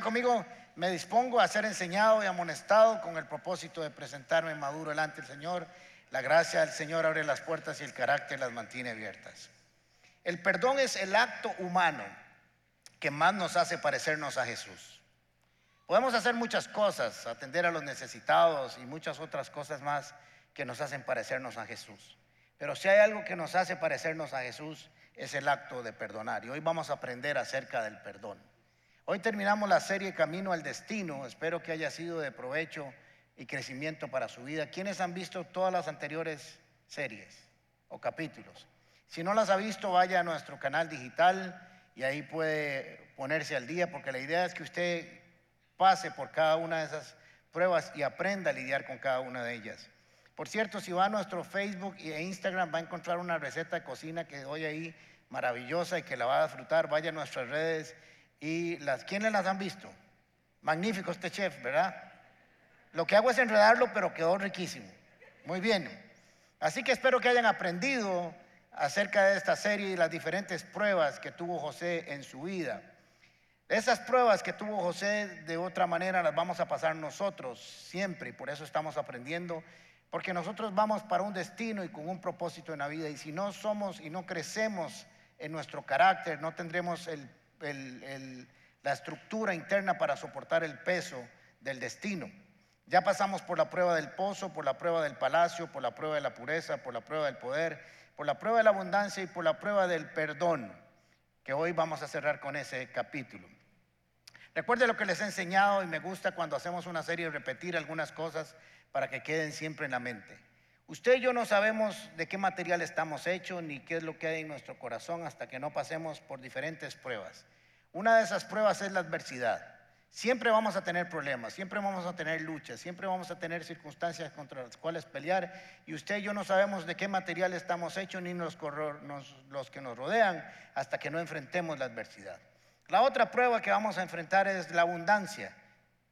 Conmigo, me dispongo a ser enseñado y amonestado con el propósito de presentarme maduro delante del Señor. La gracia del Señor abre las puertas y el carácter las mantiene abiertas. El perdón es el acto humano que más nos hace parecernos a Jesús. Podemos hacer muchas cosas, atender a los necesitados y muchas otras cosas más que nos hacen parecernos a Jesús. Pero si hay algo que nos hace parecernos a Jesús es el acto de perdonar. Y hoy vamos a aprender acerca del perdón. Hoy terminamos la serie Camino al Destino. Espero que haya sido de provecho y crecimiento para su vida. ¿Quiénes han visto todas las anteriores series o capítulos? Si no las ha visto, vaya a nuestro canal digital y ahí puede ponerse al día, porque la idea es que usted pase por cada una de esas pruebas y aprenda a lidiar con cada una de ellas. Por cierto, si va a nuestro Facebook e Instagram, va a encontrar una receta de cocina que doy ahí maravillosa y que la va a disfrutar. Vaya a nuestras redes y las, ¿quiénes las han visto? Magnífico este chef, ¿verdad? Lo que hago es enredarlo, pero quedó riquísimo. Muy bien. Así que espero que hayan aprendido acerca de esta serie y las diferentes pruebas que tuvo José en su vida. Esas pruebas que tuvo José de otra manera las vamos a pasar nosotros siempre por eso estamos aprendiendo, porque nosotros vamos para un destino y con un propósito en la vida y si no somos y no crecemos en nuestro carácter, no tendremos la estructura interna para soportar el peso del destino. Ya pasamos por la prueba del pozo, por la prueba del palacio, por la prueba de la pureza, por la prueba del poder, por la prueba de la abundancia y por la prueba del perdón, que hoy vamos a cerrar con ese capítulo. Recuerde lo que les he enseñado y me gusta cuando hacemos una serie repetir algunas cosas para que queden siempre en la mente. Usted y yo no sabemos de qué material estamos hechos ni qué es lo que hay en nuestro corazón hasta que no pasemos por diferentes pruebas. Una de esas pruebas es la adversidad. Siempre vamos a tener problemas, siempre vamos a tener luchas, siempre vamos a tener circunstancias contra las cuales pelear y usted y yo no sabemos de qué material estamos hechos ni los, que nos rodean hasta que no enfrentemos la adversidad. La otra prueba que vamos a enfrentar es la abundancia.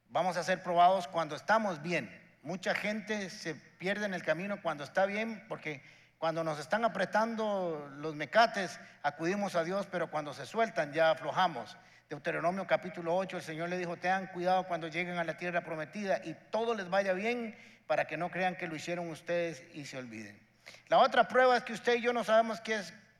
Vamos a ser probados cuando estamos bien. Mucha gente se pierde en el camino cuando está bien porque cuando nos están apretando los mecates acudimos a Dios, pero cuando se sueltan ya aflojamos. Deuteronomio capítulo 8, el Señor le dijo, tengan cuidado cuando lleguen a la tierra prometida y todo les vaya bien para que no crean que lo hicieron ustedes y se olviden. La otra prueba es que usted y yo no sabemos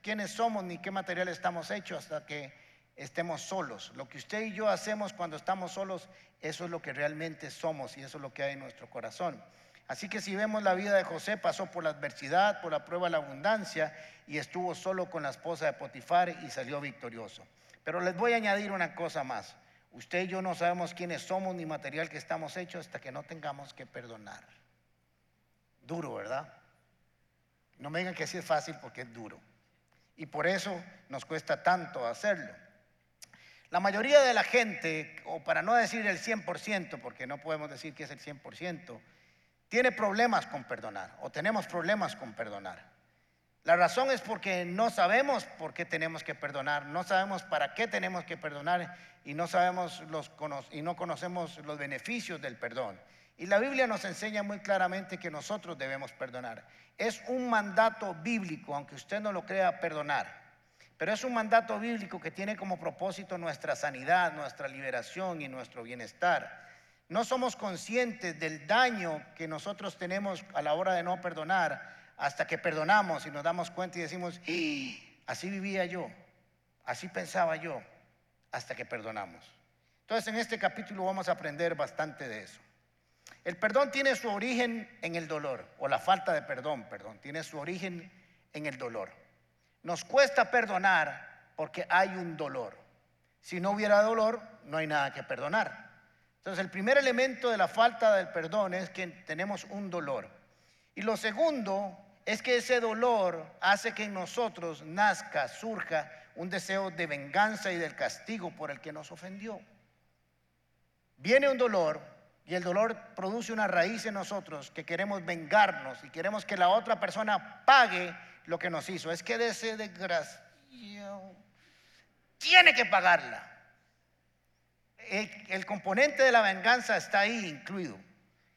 quiénes somos ni qué material estamos hechos hasta que estemos solos. Lo que usted y yo hacemos cuando estamos solos, eso es lo que realmente somos y eso es lo que hay en nuestro corazón. Así que si vemos la vida de José, pasó por la adversidad, por la prueba de la abundancia y estuvo solo con la esposa de Potifar y salió victorioso. Pero les voy a añadir una cosa más. Usted y yo no sabemos quiénes somos ni material que estamos hechos hasta que no tengamos que perdonar. Duro, ¿verdad? No me digan que así es fácil porque es duro. Y por eso nos cuesta tanto hacerlo. La mayoría de la gente, o para no decir el 100%, porque no podemos decir que es el 100%, tiene problemas con perdonar o tenemos problemas con perdonar. La razón es porque no sabemos por qué tenemos que perdonar, no sabemos para qué tenemos que perdonar y no sabemos los, y no conocemos los beneficios del perdón. Y la Biblia nos enseña muy claramente que nosotros debemos perdonar. Es un mandato bíblico, aunque usted no lo crea, perdonar. Pero es un mandato bíblico que tiene como propósito nuestra sanidad, nuestra liberación y nuestro bienestar. No somos conscientes del daño que nosotros tenemos a la hora de no perdonar hasta que perdonamos y nos damos cuenta y decimos, así vivía yo, así pensaba yo, hasta que perdonamos. Entonces en este capítulo vamos a aprender bastante de eso. El perdón tiene su origen en el dolor, o la falta de perdón, perdón, tiene su origen en el dolor. Nos cuesta perdonar porque hay un dolor. Si no hubiera dolor, no hay nada que perdonar. Entonces el primer elemento de la falta del perdón es que tenemos un dolor. Y lo segundo es que ese dolor hace que en nosotros nazca, surja un deseo de venganza y del castigo por el que nos ofendió. Viene un dolor y el dolor produce una raíz en nosotros que queremos vengarnos y queremos que la otra persona pague lo que nos hizo. Es que de ese desgraciado tiene que pagarla. El, componente de la venganza está ahí incluido.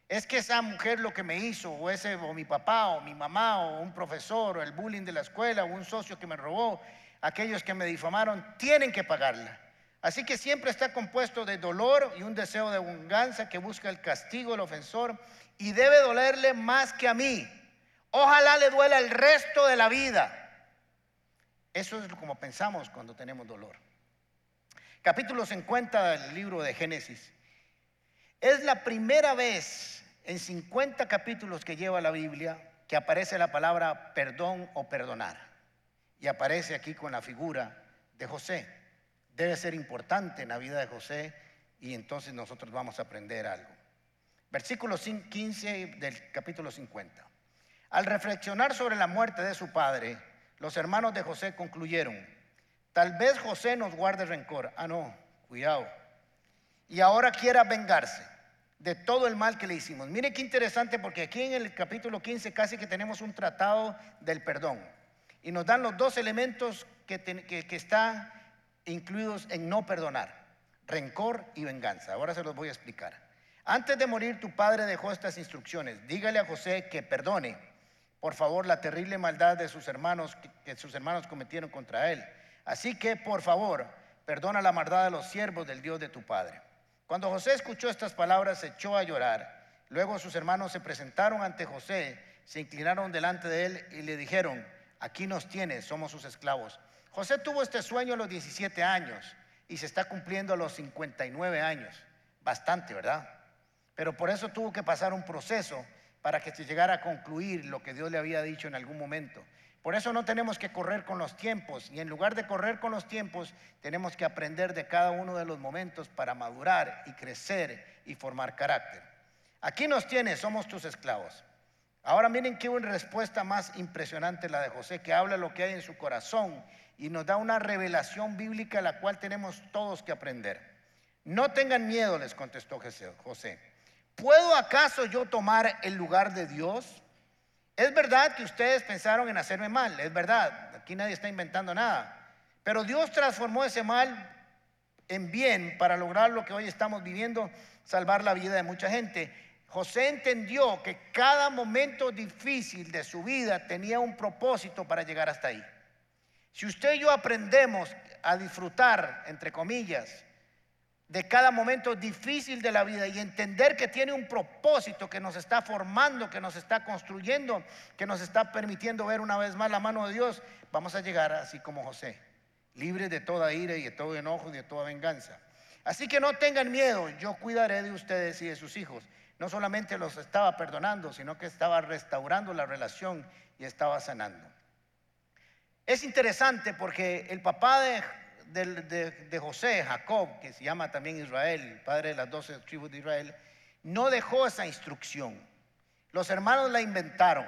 Es que esa mujer lo que me hizo, o ese, o mi papá, o mi mamá, o un profesor, o el bullying de la escuela, o un socio que me robó, aquellos que me difamaron, tienen que pagarla. Así que siempre está compuesto de dolor y un deseo de venganza que busca el castigo del ofensor y debe dolerle más que a mí. Ojalá le duela el resto de la vida. Eso es como pensamos cuando tenemos dolor. Capítulo 50 del libro de Génesis. Es la primera vez en 50 capítulos que lleva la Biblia que aparece la palabra perdón o perdonar. Y aparece aquí con la figura de José debe ser importante en la vida de José y entonces nosotros vamos a aprender algo. Versículo 15 del capítulo 50. Al reflexionar sobre la muerte de su padre, los hermanos de José concluyeron, tal vez José nos guarde rencor. Ah, no, cuidado. Y ahora quiera vengarse de todo el mal que le hicimos. Mire qué interesante porque aquí en el capítulo 15 casi que tenemos un tratado del perdón. Y nos dan los dos elementos que, que, están incluidos en no perdonar, rencor y venganza. Ahora se los voy a explicar. Antes de morir, tu padre dejó estas instrucciones. Dígale a José que perdone, por favor, la terrible maldad de sus hermanos que sus hermanos cometieron contra él. Así que, por favor, perdona la maldad de los siervos del Dios de tu padre. Cuando José escuchó estas palabras, se echó a llorar. Luego sus hermanos se presentaron ante José, se inclinaron delante de él y le dijeron, aquí nos tienes, somos sus esclavos. José tuvo este sueño a los 17 años y se está cumpliendo a los 59 años. Bastante, ¿verdad? Pero por eso tuvo que pasar un proceso para que se llegara a concluir lo que Dios le había dicho en algún momento. Por eso no tenemos que correr con los tiempos y en lugar de correr con los tiempos, tenemos que aprender de cada uno de los momentos para madurar y crecer y formar carácter. Aquí nos tienes, somos tus esclavos. Ahora miren qué una respuesta más impresionante la de José, que habla lo que hay en su corazón y nos da una revelación bíblica la cual tenemos todos que aprender. No tengan miedo, les contestó José. ¿Puedo acaso yo tomar el lugar de Dios? Es verdad que ustedes pensaron en hacerme mal, es verdad, aquí nadie está inventando nada, pero Dios transformó ese mal en bien para lograr lo que hoy estamos viviendo, salvar la vida de mucha gente. José entendió que cada momento difícil de su vida tenía un propósito para llegar hasta ahí. Si usted y yo aprendemos a disfrutar, entre comillas, de cada momento difícil de la vida y entender que tiene un propósito que nos está formando, que nos está construyendo, que nos está permitiendo ver una vez más la mano de Dios, vamos a llegar así como José, libres de toda ira y de todo enojo y de toda venganza. Así que no tengan miedo, yo cuidaré de ustedes y de sus hijos. No solamente los estaba perdonando, sino que estaba restaurando la relación y estaba sanando. Es interesante porque el papá de, José, Jacob, que se llama también Israel, padre de las doce tribus de Israel, no dejó esa instrucción. Los hermanos la inventaron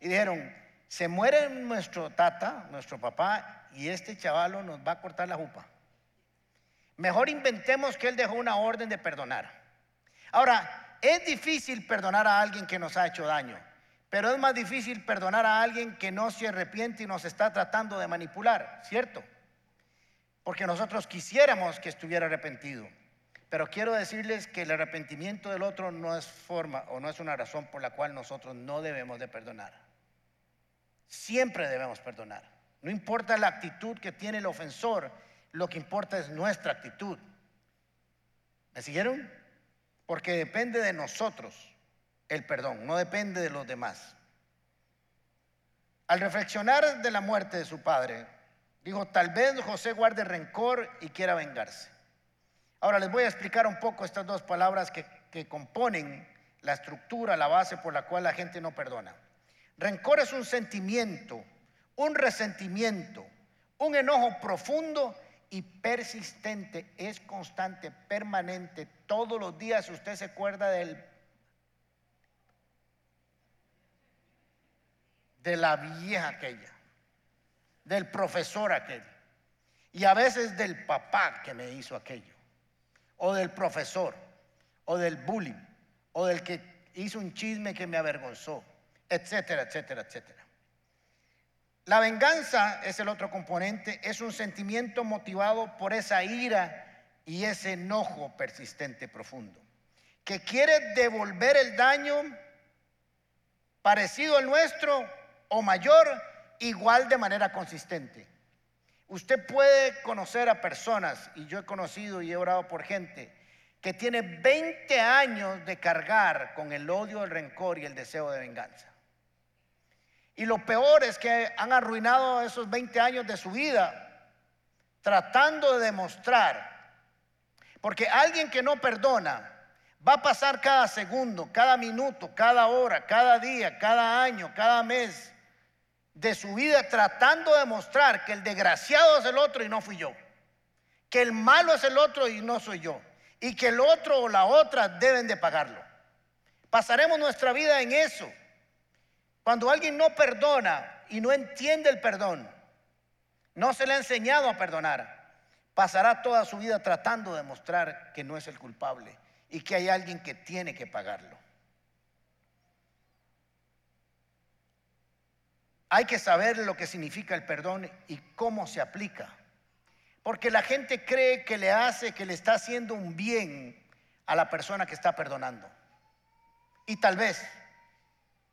y dijeron, se muere nuestro tata, nuestro papá, y este chavalo nos va a cortar la jupa. Mejor inventemos que él dejó una orden de perdonar. Ahora, es difícil perdonar a alguien que nos ha hecho daño. Pero es más difícil perdonar a alguien que no se arrepiente y nos está tratando de manipular, ¿cierto? Porque nosotros quisiéramos que estuviera arrepentido. Pero quiero decirles que el arrepentimiento del otro no es forma o no es una razón por la cual nosotros no debemos de perdonar. Siempre debemos perdonar. No importa la actitud que tiene el ofensor, lo que importa es nuestra actitud. ¿Me siguieron? Porque depende de nosotros el perdón, no depende de los demás. Al reflexionar de la muerte de su padre, dijo, tal vez José guarde rencor y quiera vengarse. Ahora les voy a explicar un poco estas dos palabras que, que componen la estructura, la base por la cual la gente no perdona. Rencor es un sentimiento, un resentimiento, un enojo profundo y persistente, es constante, permanente. Todos los días usted se acuerda del de la vieja aquella, del profesor aquel, y a veces del papá que me hizo aquello, o del profesor, o del bullying, o del que hizo un chisme que me avergonzó, etcétera, etcétera, etcétera. La venganza es el otro componente, es un sentimiento motivado por esa ira y ese enojo persistente profundo, que quiere devolver el daño parecido al nuestro o mayor, igual de manera consistente. Usted puede conocer a personas, y yo he conocido y he orado por gente, que tiene 20 años de cargar con el odio, el rencor y el deseo de venganza. Y lo peor es que han arruinado esos 20 años de su vida tratando de demostrar, porque alguien que no perdona va a pasar cada segundo, cada minuto, cada hora, cada día, cada año, cada mes de su vida tratando de demostrar que el desgraciado es el otro y no fui yo, que el malo es el otro y no soy yo, y que el otro o la otra deben de pagarlo. Pasaremos nuestra vida en eso. Cuando alguien no perdona y no entiende el perdón, no se le ha enseñado a perdonar. Pasará toda su vida tratando de demostrar que no es el culpable y que hay alguien que tiene que pagarlo. Hay que saber lo que significa el perdón y cómo se aplica. Porque la gente cree que le hace, que le está haciendo un bien a la persona que está perdonando. Y tal vez.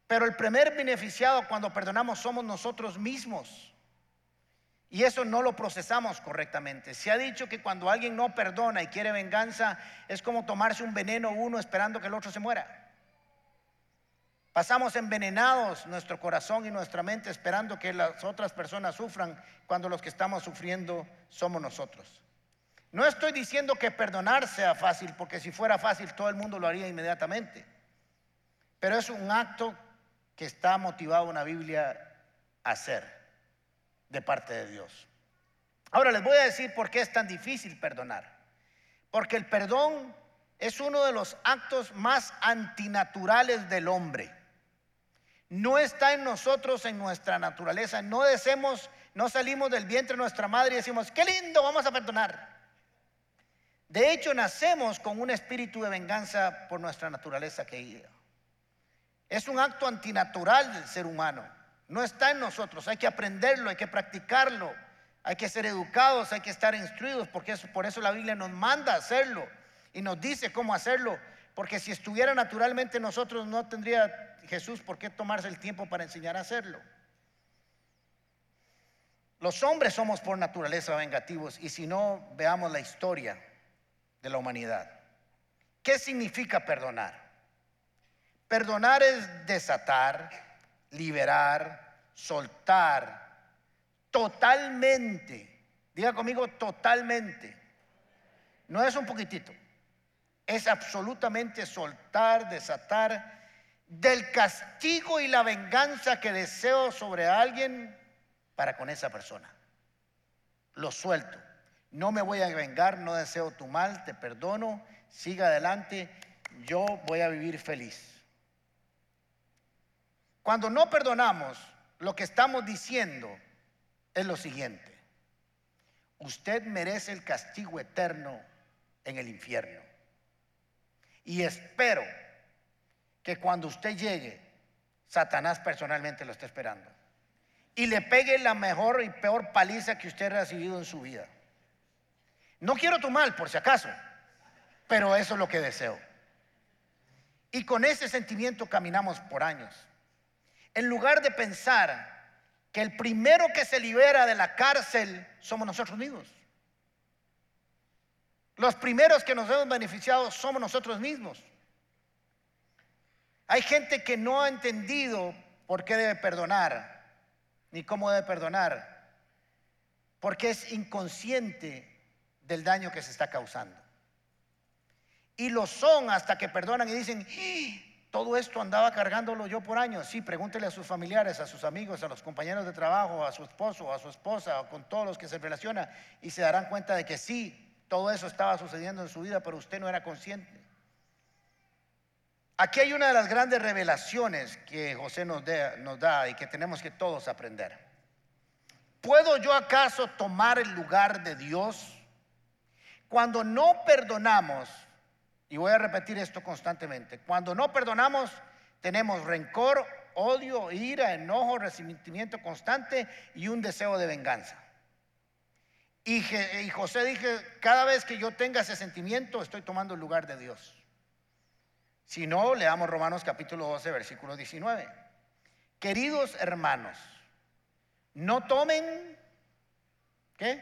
Pero el primer beneficiado cuando perdonamos somos nosotros mismos. Y eso no lo procesamos correctamente. Se ha dicho que cuando alguien no perdona y quiere venganza, es como tomarse un veneno uno esperando que el otro se muera. Pasamos envenenados nuestro corazón y nuestra mente esperando que las otras personas sufran cuando los que estamos sufriendo somos nosotros. No estoy diciendo que perdonar sea fácil, porque si fuera fácil todo el mundo lo haría inmediatamente. Pero es un acto que está motivado en la Biblia a hacer de parte de Dios. Ahora les voy a decir por qué es tan difícil perdonar. Porque el perdón es uno de los actos más antinaturales del hombre. No está en nosotros, en nuestra naturaleza. No deseamos, no salimos del vientre de nuestra madre y decimos, qué lindo, vamos a perdonar. De hecho, nacemos con un espíritu de venganza por nuestra naturaleza que Es un acto antinatural del ser humano. No está en nosotros, hay que aprenderlo, hay que practicarlo, hay que ser educados, hay que estar instruidos, porque por eso la Biblia nos manda a hacerlo y nos dice cómo hacerlo, porque si estuviera naturalmente nosotros no tendría Jesús por qué tomarse el tiempo para enseñar a hacerlo. Los hombres somos por naturaleza vengativos y si no, veamos la historia de la humanidad. ¿Qué significa perdonar? Perdonar es desatar, liberar, soltar, totalmente. Diga conmigo, totalmente. No es un poquitito. Es absolutamente soltar, desatar del castigo y la venganza que deseo sobre alguien para con esa persona. Lo suelto. No me voy a vengar, no deseo tu mal, te perdono, siga adelante, yo voy a vivir feliz. Cuando no perdonamos, lo que estamos diciendo es lo siguiente. Usted merece el castigo eterno en el infierno. Y espero que cuando usted llegue, Satanás personalmente lo esté esperando. Y le pegue la mejor y peor paliza que usted ha recibido en su vida. No quiero tu mal, por si acaso, pero eso es lo que deseo. Y con ese sentimiento caminamos por años. En lugar de pensar que el primero que se libera de la cárcel somos nosotros mismos. Los primeros que nos hemos beneficiado somos nosotros mismos. Hay gente que no ha entendido por qué debe perdonar, ni cómo debe perdonar, porque es inconsciente del daño que se está causando. Y lo son hasta que perdonan y dicen, todo esto andaba cargándolo yo por años. Sí, pregúntele a sus familiares, a sus amigos, a los compañeros de trabajo, a su esposo, a su esposa, o con todos los que se relaciona, y se darán cuenta de que sí, todo eso estaba sucediendo en su vida, pero usted no era consciente. Aquí hay una de las grandes revelaciones que José nos, da y que tenemos que todos aprender. ¿Puedo yo acaso tomar el lugar de Dios? Cuando no perdonamos, y voy a repetir esto constantemente. Cuando no perdonamos, tenemos rencor, odio, ira, enojo, resentimiento constante y un deseo de venganza. Y, José dije, cada vez que yo tenga ese sentimiento, estoy tomando el lugar de Dios. Si no, leamos Romanos capítulo 12, versículo 19. Queridos hermanos, no tomen, ¿Qué?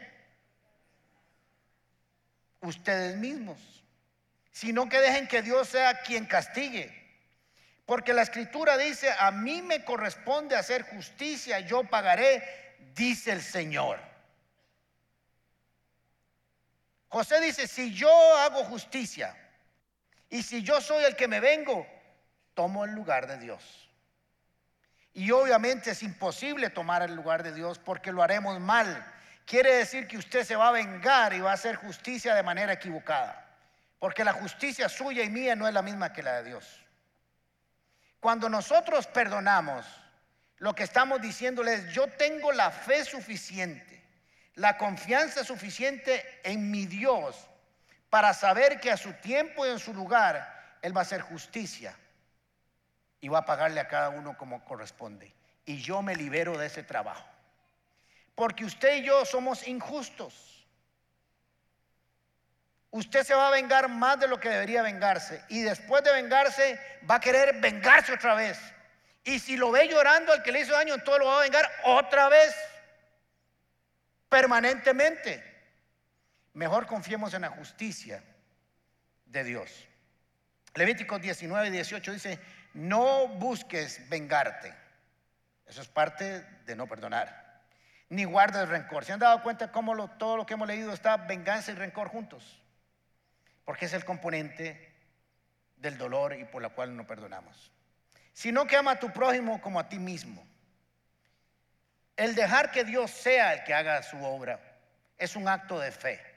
Ustedes mismos. Sino que dejen que Dios sea quien castigue. Porque la escritura dice, a mí me corresponde hacer justicia, yo pagaré, dice el Señor. José dice, si yo hago justicia y si yo soy el que me vengo, tomo el lugar de Dios. Y obviamente es imposible tomar el lugar de Dios porque lo haremos mal. Quiere decir que usted se va a vengar y va a hacer justicia de manera equivocada. Porque la justicia suya y mía no es la misma que la de Dios. Cuando nosotros perdonamos, lo que estamos diciéndole es, yo tengo la fe suficiente, la confianza suficiente en mi Dios para saber que a su tiempo y en su lugar Él va a hacer justicia y va a pagarle a cada uno como corresponde. Y yo me libero de ese trabajo. Porque usted y yo somos injustos. Usted se va a vengar más de lo que debería vengarse. Y después de vengarse, va a querer vengarse otra vez. Y si lo ve llorando al que le hizo daño, entonces lo va a vengar otra vez. Permanentemente. Mejor confiemos en la justicia de Dios. Levíticos 19 y 18 dice, no busques vengarte. Eso es parte de no perdonar. Ni guardes rencor. ¿Se han dado cuenta cómo todo lo que hemos leído está venganza y rencor juntos? Porque es el componente del dolor y por la cual no perdonamos. Sino que ama a tu prójimo como a ti mismo. El dejar que Dios sea el que haga su obra es un acto de fe.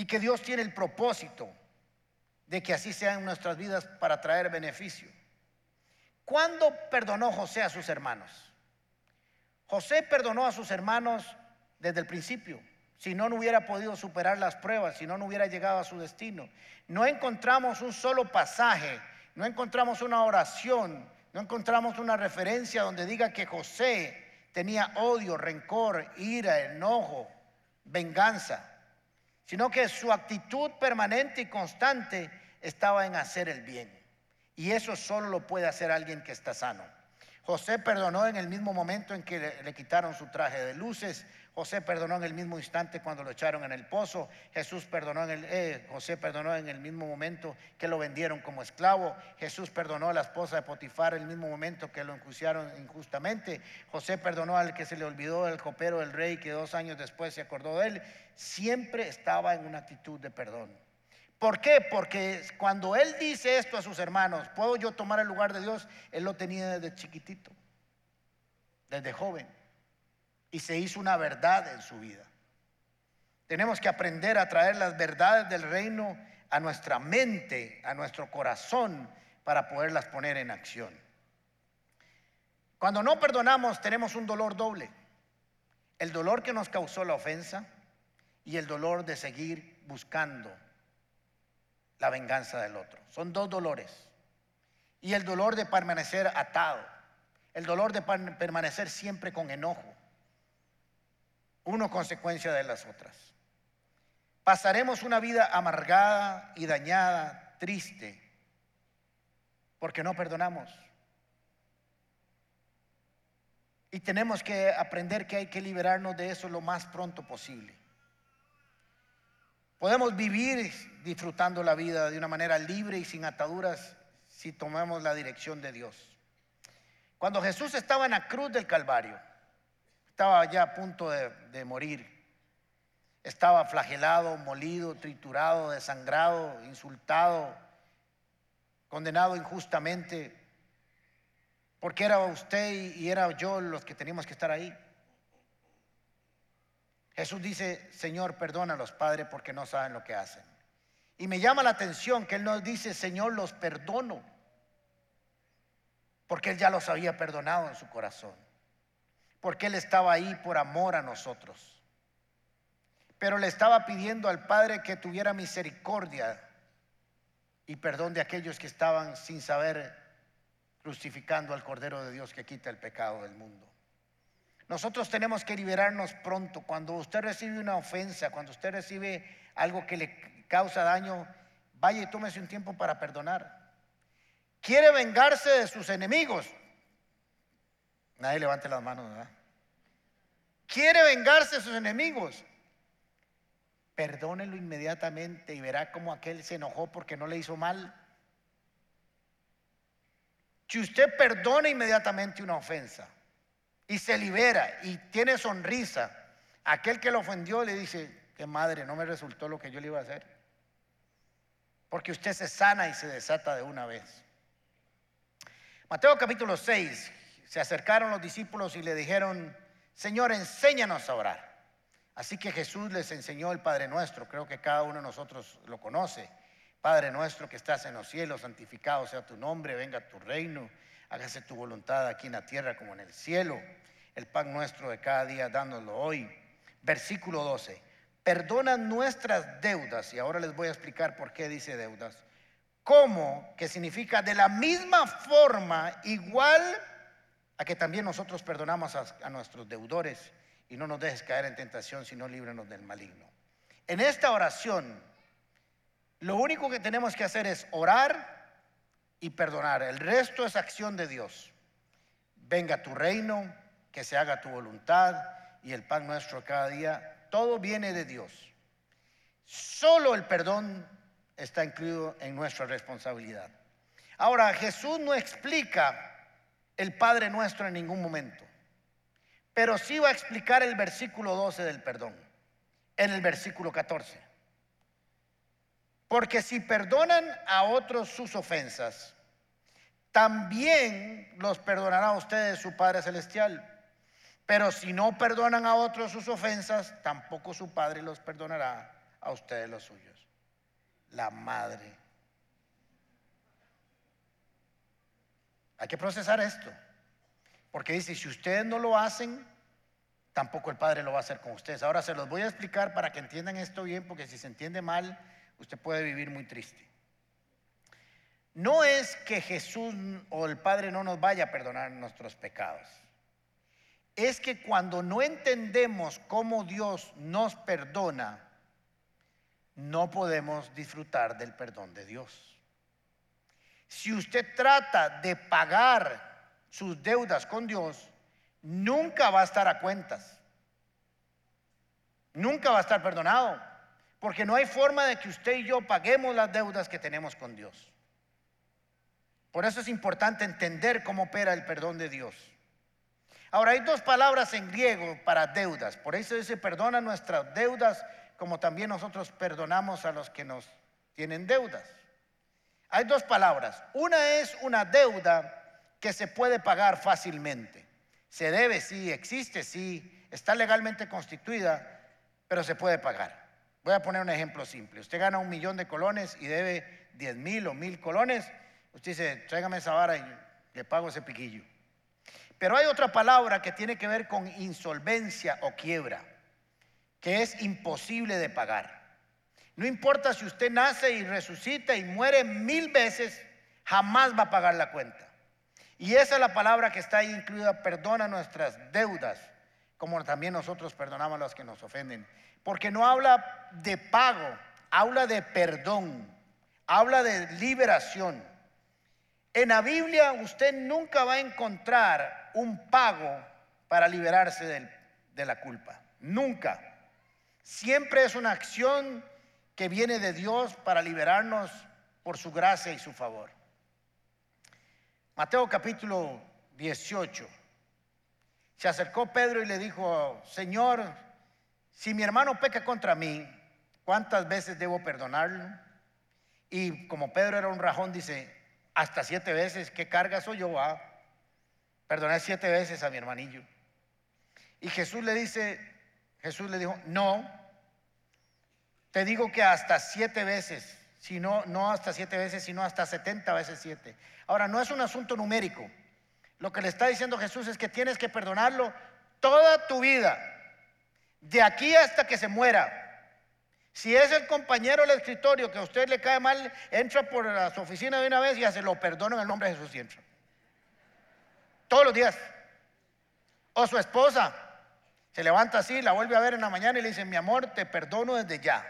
Y que Dios tiene el propósito de que así sean nuestras vidas para traer beneficio. ¿Cuándo perdonó José a sus hermanos? José perdonó a sus hermanos desde el principio. Si no, no hubiera podido superar las pruebas, si no, no hubiera llegado a su destino. No encontramos un solo pasaje, no encontramos una oración, no encontramos una referencia donde diga que José tenía odio, rencor, ira, enojo, venganza, sino que su actitud permanente y constante estaba en hacer el bien. Y eso solo lo puede hacer alguien que está sano. José perdonó en el mismo momento en que le, quitaron su traje de luces. José perdonó en el mismo instante cuando lo echaron en el pozo. Jesús perdonó en el, eh, José perdonó en el mismo momento que lo vendieron como esclavo. Jesús perdonó a la esposa de Potifar en el mismo momento que lo enjuiciaron injustamente. José perdonó al que se le olvidó el copero del rey que dos años después se acordó de él. Siempre estaba en una actitud de perdón. ¿Por qué? Porque cuando él dice esto a sus hermanos, ¿puedo yo tomar el lugar de Dios? Él lo tenía desde chiquitito, desde joven, y se hizo una verdad en su vida. Tenemos que aprender a traer las verdades del reino a nuestra mente, a nuestro corazón, para poderlas poner en acción. Cuando no perdonamos tenemos un dolor doble. El dolor que nos causó la ofensa y el dolor de seguir buscando la venganza del otro. Son dos dolores. Y el dolor de permanecer atado, el dolor de permanecer siempre con enojo, uno consecuencia de las otras. Pasaremos una vida amargada y dañada, triste, porque no perdonamos. Y tenemos que aprender que hay que liberarnos de eso lo más pronto posible. Podemos vivir disfrutando la vida de una manera libre y sin ataduras si tomamos la dirección de Dios. Cuando Jesús estaba en la cruz del Calvario, estaba ya a punto de, morir, estaba flagelado, molido, triturado, desangrado, insultado, condenado injustamente, porque era usted y era yo los que teníamos que estar ahí. Jesús dice, Señor, perdona a los padres porque no saben lo que hacen. Y me llama la atención que Él nos dice, Señor, los perdono. Porque Él ya los había perdonado en su corazón. Porque Él estaba ahí por amor a nosotros. Pero le estaba pidiendo al Padre que tuviera misericordia y perdón de aquellos que estaban sin saber crucificando al Cordero de Dios que quita el pecado del mundo. Nosotros tenemos que liberarnos pronto. Cuando usted recibe una ofensa, cuando usted recibe algo que le causa daño, vaya y tómese un tiempo para perdonar. ¿Quiere vengarse de sus enemigos? Nadie levante las manos, ¿verdad? quiere vengarse de sus enemigos, perdónelo inmediatamente y verá cómo aquel se enojó porque no le hizo mal. Si usted perdona inmediatamente una ofensa y se libera y tiene sonrisa, aquel que lo ofendió le dice, que madre, no me resultó lo que yo le iba a hacer. Porque usted se sana y se desata de una vez. Mateo capítulo 6, se acercaron los discípulos y le dijeron, Señor, enséñanos a orar. Así que Jesús les enseñó el Padre Nuestro, creo que cada uno de nosotros lo conoce. Padre nuestro que estás en los cielos, santificado sea tu nombre, venga tu reino, hágase tu voluntad aquí en la tierra como en el cielo. El pan nuestro de cada día, dándolo hoy. Versículo 12. Perdona nuestras deudas, y ahora les voy a explicar por qué dice deudas. ¿Cómo? Que significa de la misma forma, igual a que también nosotros perdonamos a, nuestros deudores y no nos dejes caer en tentación, sino líbranos del maligno. En esta oración, lo único que tenemos que hacer es orar y perdonar. El resto es acción de Dios. Venga tu reino, que se haga tu voluntad y el pan nuestro cada día. Todo viene de Dios. Solo el perdón está incluido en nuestra responsabilidad. Ahora, Jesús no explica el Padre nuestro en ningún momento, pero sí va a explicar el versículo 12 del perdón, en el versículo 14. Porque si perdonan a otros sus ofensas, también los perdonará a ustedes su Padre Celestial. Pero si no perdonan a otros sus ofensas, tampoco su Padre los perdonará a ustedes los suyos. La madre. Hay que procesar esto. Porque dice, si ustedes no lo hacen, tampoco el Padre lo va a hacer con ustedes. Ahora se los voy a explicar para que entiendan esto bien, porque si se entiende mal, usted puede vivir muy triste. No es que Jesús o el Padre no nos vaya a perdonar nuestros pecados. Es que cuando no entendemos cómo Dios nos perdona, no podemos disfrutar del perdón de Dios. Si usted trata de pagar sus deudas con Dios, nunca va a estar a cuentas. Nunca va a estar perdonado. Porque no hay forma de que usted y yo paguemos las deudas que tenemos con Dios. Por eso es importante entender cómo opera el perdón de Dios. Ahora, hay dos palabras en griego para deudas. Por eso dice, perdona nuestras deudas como también nosotros perdonamos a los que nos tienen deudas. Hay dos palabras. Una es una deuda que se puede pagar fácilmente. Se debe, sí, existe, sí, está legalmente constituida, pero se puede pagar. Voy a poner un ejemplo simple. Usted gana un millón de colones y debe 10 mil o mil colones. Usted dice, tráigame esa vara y le pago ese piquillo. Pero hay otra palabra que tiene que ver con insolvencia o quiebra, que es imposible de pagar. No importa si usted nace y resucita y muere mil veces, jamás va a pagar la cuenta. Y esa es la palabra que está ahí incluida, perdona nuestras deudas, como también nosotros perdonamos a los que nos ofenden. Porque no habla de pago, habla de perdón, habla de liberación. En la Biblia usted nunca va a encontrar un pago para liberarse de, la culpa. Nunca. Siempre es una acción que viene de Dios para liberarnos por su gracia y su favor. Mateo capítulo 18. Se acercó Pedro y le dijo, Señor, si mi hermano peca contra mí, ¿cuántas veces debo perdonarlo? Y como Pedro era un rajón, dice, hasta siete veces, ¿qué carga soy yo? a perdonar siete veces a mi hermanillo. Y Jesús le dice, Jesús le dijo, no, te digo que hasta siete veces, si no, no hasta siete veces, sino hasta setenta veces siete. Ahora, no es un asunto numérico. Lo que le está diciendo Jesús es que tienes que perdonarlo toda tu vida de aquí hasta que se muera. Si es el compañero del escritorio que a usted le cae mal, entra por su oficina de una vez y ya se lo perdono en el nombre de Jesús y entra. Todos los días. O su esposa se levanta así, la vuelve a ver en la mañana y le dice, mi amor, te perdono desde ya.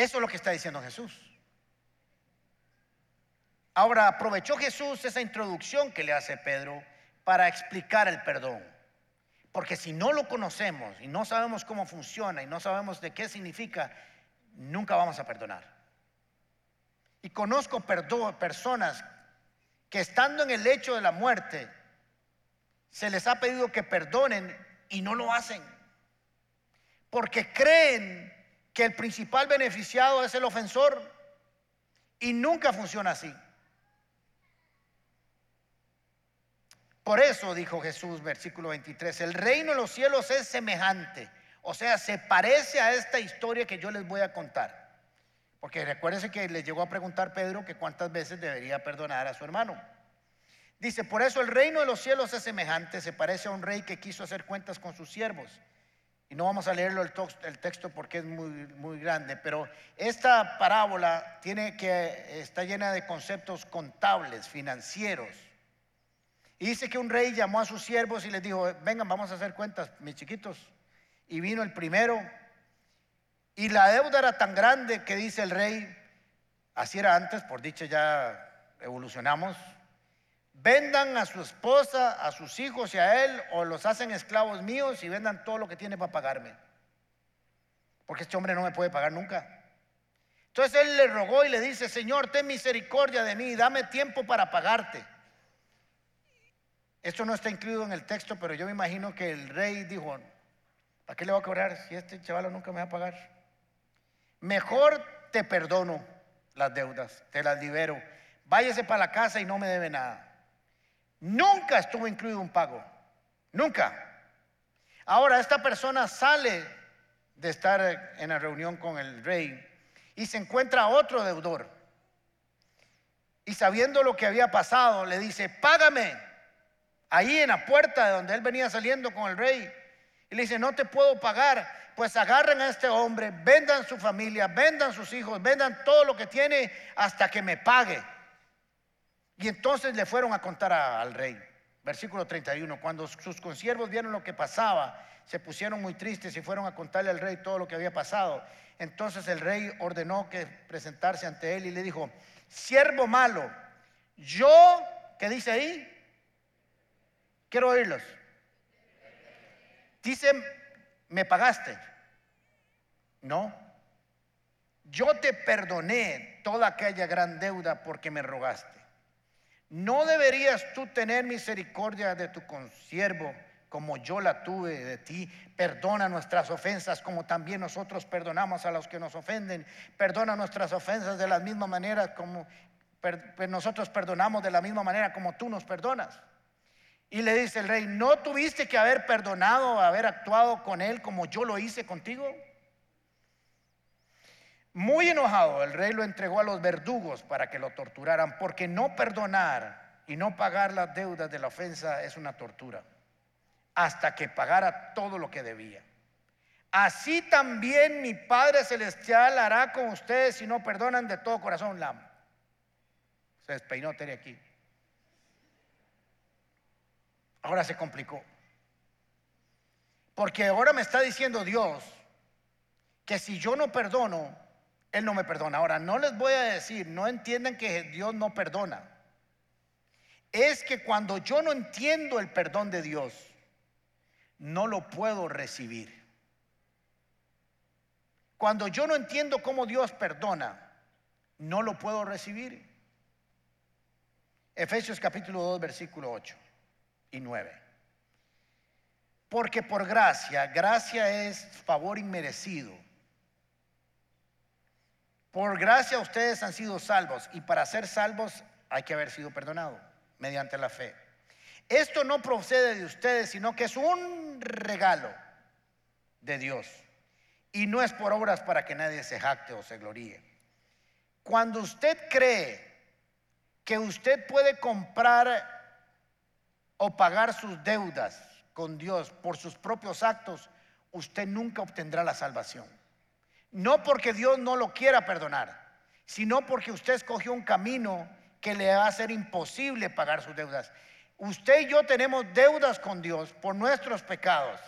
Eso es lo que está diciendo Jesús. Ahora aprovechó Jesús esa introducción que le hace Pedro para explicar el perdón. Porque si no lo conocemos y no sabemos cómo funciona y no sabemos de qué significa, nunca vamos a perdonar. Y conozco personas que estando en el lecho de la muerte, se les ha pedido que perdonen y no lo hacen. Porque creen que el principal beneficiado es el ofensor y nunca funciona así. Por eso dijo Jesús, versículo 23, el reino de los cielos es semejante, o sea, se parece a esta historia que yo les voy a contar. Porque recuérdense que les llegó a preguntar Pedro que cuántas veces debería perdonar a su hermano. Dice, por eso el reino de los cielos es semejante, se parece a un rey que quiso hacer cuentas con sus siervos. Y no vamos a leerlo el, texto porque es muy, muy grande, pero esta parábola tiene que, está llena de conceptos contables, financieros. Y dice que un rey llamó a sus siervos y les dijo, vengan, vamos a hacer cuentas, mis chiquitos. Y vino el primero. Y la deuda era tan grande que dice el rey, así era antes, por dicho ya evolucionamos, vendan a su esposa, a sus hijos y a él, o los hacen esclavos míos y vendan todo lo que tiene para pagarme. Porque este hombre no me puede pagar nunca. Entonces él le rogó y le dice, Señor, ten misericordia de mí, dame tiempo para pagarte. Esto no está incluido en el texto, pero yo me imagino que el rey dijo, ¿para qué le voy a cobrar si este chaval nunca me va a pagar? Mejor te perdono las deudas, te las libero. Váyase para la casa y no me debe nada. Nunca estuvo incluido un pago. Nunca. Ahora esta persona sale de estar en la reunión con el rey y se encuentra otro deudor. Y sabiendo lo que había pasado, le dice, págame. Ahí en la puerta de donde él venía saliendo con el rey. Y le dice, no te puedo pagar. Pues agarren a este hombre, vendan su familia, vendan sus hijos, vendan todo lo que tiene hasta que me pague. Y entonces le fueron a contar al rey. Versículo 31. Cuando sus consiervos vieron lo que pasaba, se pusieron muy tristes y fueron a contarle al rey todo lo que había pasado. Entonces el rey ordenó que presentarse ante él y le dijo, siervo malo, yo, ¿qué dice ahí? Quiero oírlos. Dice, ¿me pagaste? No. Yo te perdoné toda aquella gran deuda porque me rogaste. ¿No deberías tú tener misericordia de tu consiervo como yo la tuve de ti? Perdona nuestras ofensas como también nosotros perdonamos a los que nos ofenden. Perdona nuestras ofensas de la misma manera como pues nosotros perdonamos de la misma manera como tú nos perdonas. Y le dice el rey, ¿no tuviste que haber perdonado, haber actuado con él como yo lo hice contigo? Muy enojado, el rey lo entregó a los verdugos para que lo torturaran, porque no perdonar y no pagar las deudas de la ofensa es una tortura, hasta que pagara todo lo que debía. Así también mi Padre Celestial hará con ustedes si no perdonan de todo corazón. La... Se despeinó Tere aquí. Ahora se complicó. Porque ahora me está diciendo Dios que si yo no perdono, él no me perdona. Ahora, no les voy a decir, no entiendan que Dios no perdona. Es que cuando yo no entiendo el perdón de Dios, no lo puedo recibir. Cuando yo no entiendo cómo Dios perdona, no lo puedo recibir. Efesios capítulo 2, versículo 8 y 9. Porque por gracia, gracia es favor inmerecido por gracia ustedes han sido salvos y para ser salvos hay que haber sido perdonado mediante la fe. Esto no procede de ustedes, sino que es un regalo de Dios. Y no es por obras para que nadie se jacte o se gloríe. Cuando usted cree que usted puede comprar o pagar sus deudas con Dios por sus propios actos, usted nunca obtendrá la salvación. No porque Dios no lo quiera perdonar, sino porque usted escogió un camino que le va a ser imposible pagar sus deudas. Usted y yo tenemos deudas con Dios por nuestros pecados,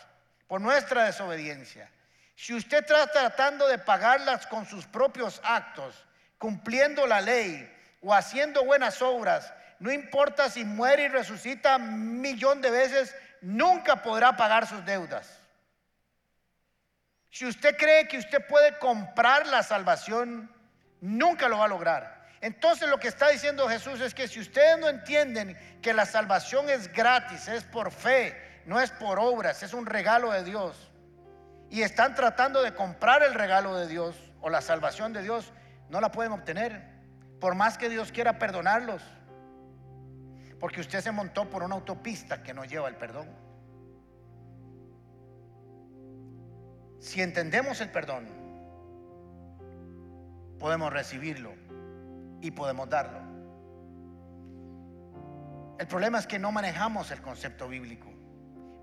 por nuestra desobediencia. Si usted está tratando de pagarlas con sus propios actos, cumpliendo la ley, o haciendo buenas obras, no importa si muere y resucita un millón de veces, nunca podrá pagar sus deudas. Si usted cree que usted puede comprar la salvación, nunca lo va a lograr. Entonces lo que está diciendo Jesús es que si ustedes no entienden que la salvación es gratis, es por fe, no es por obras, es un regalo de Dios, y están tratando de comprar el regalo de Dios o la salvación de Dios, no la pueden obtener, por más que Dios quiera perdonarlos, porque usted se montó por una autopista que no lleva el perdón. Si entendemos el perdón, podemos recibirlo y podemos darlo. El problema es que no manejamos el concepto bíblico.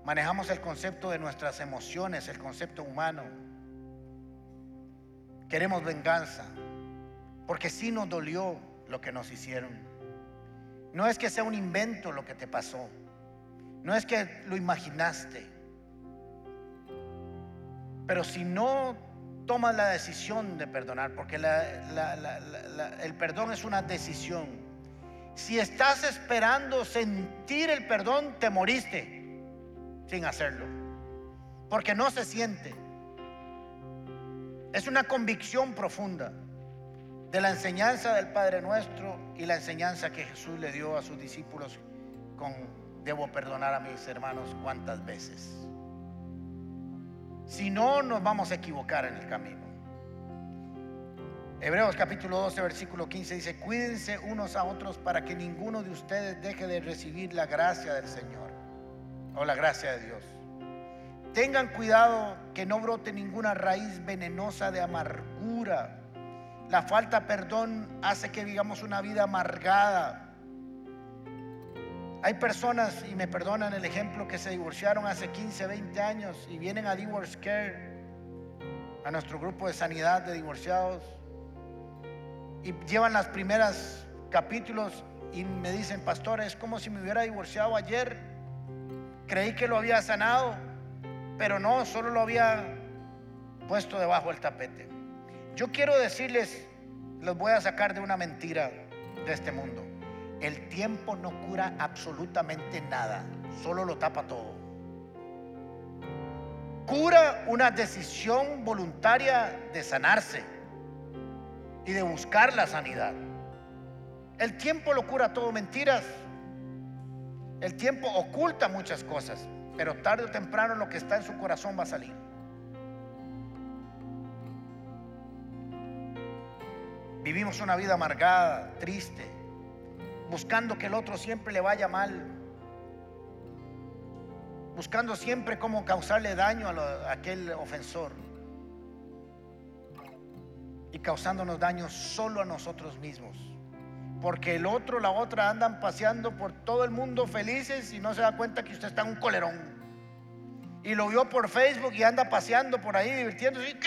Manejamos el concepto de nuestras emociones, el concepto humano. Queremos venganza, porque sí nos dolió lo que nos hicieron. No es que sea un invento lo que te pasó. No es que lo imaginaste. Pero si no tomas la decisión de perdonar, porque el perdón es una decisión. Si estás esperando sentir el perdón, te moriste sin hacerlo. Porque no se siente. Es una convicción profunda de la enseñanza del Padre Nuestro y la enseñanza que Jesús le dio a sus discípulos con debo perdonar a mis hermanos cuántas veces. Si no, nos vamos a equivocar en el camino. Hebreos capítulo 12, versículo 15 dice, cuídense unos a otros para que ninguno de ustedes deje de recibir la gracia del Señor o la gracia de Dios. Tengan cuidado que no brote ninguna raíz venenosa de amargura. La falta de perdón hace que vivamos una vida amargada, hay personas, y me perdonan el ejemplo, que se divorciaron hace 15, 20 años y vienen a Divorce Care, a nuestro grupo de sanidad de divorciados, y llevan las primeras capítulos y me dicen, pastor, es como si me hubiera divorciado ayer. Creí que lo había sanado, pero no, solo lo había puesto debajo del tapete. Yo quiero decirles, los voy a sacar de una mentira de este mundo. El tiempo no cura absolutamente nada, solo lo tapa todo. Cura una decisión voluntaria de sanarse y de buscar la sanidad. El tiempo lo cura todo, mentiras. El tiempo oculta muchas cosas, pero tarde o temprano lo que está en su corazón va a salir. Vivimos una vida amargada, triste, buscando que el otro siempre le vaya mal, buscando siempre cómo causarle daño a, aquel ofensor y causándonos daño solo a nosotros mismos. Porque el otro, la otra andan paseando por todo el mundo felices y no se da cuenta que usted está en un colerón. Y lo vio por Facebook y anda paseando por ahí divirtiéndose.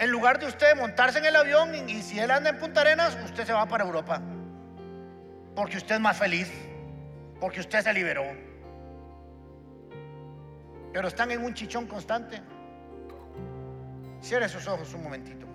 En lugar de usted montarse en el avión y, si él anda en Punta Arenas, usted se va para Europa. Porque usted es más feliz. Porque usted se liberó. Pero están en un chichón constante. Cierre sus ojos un momentito.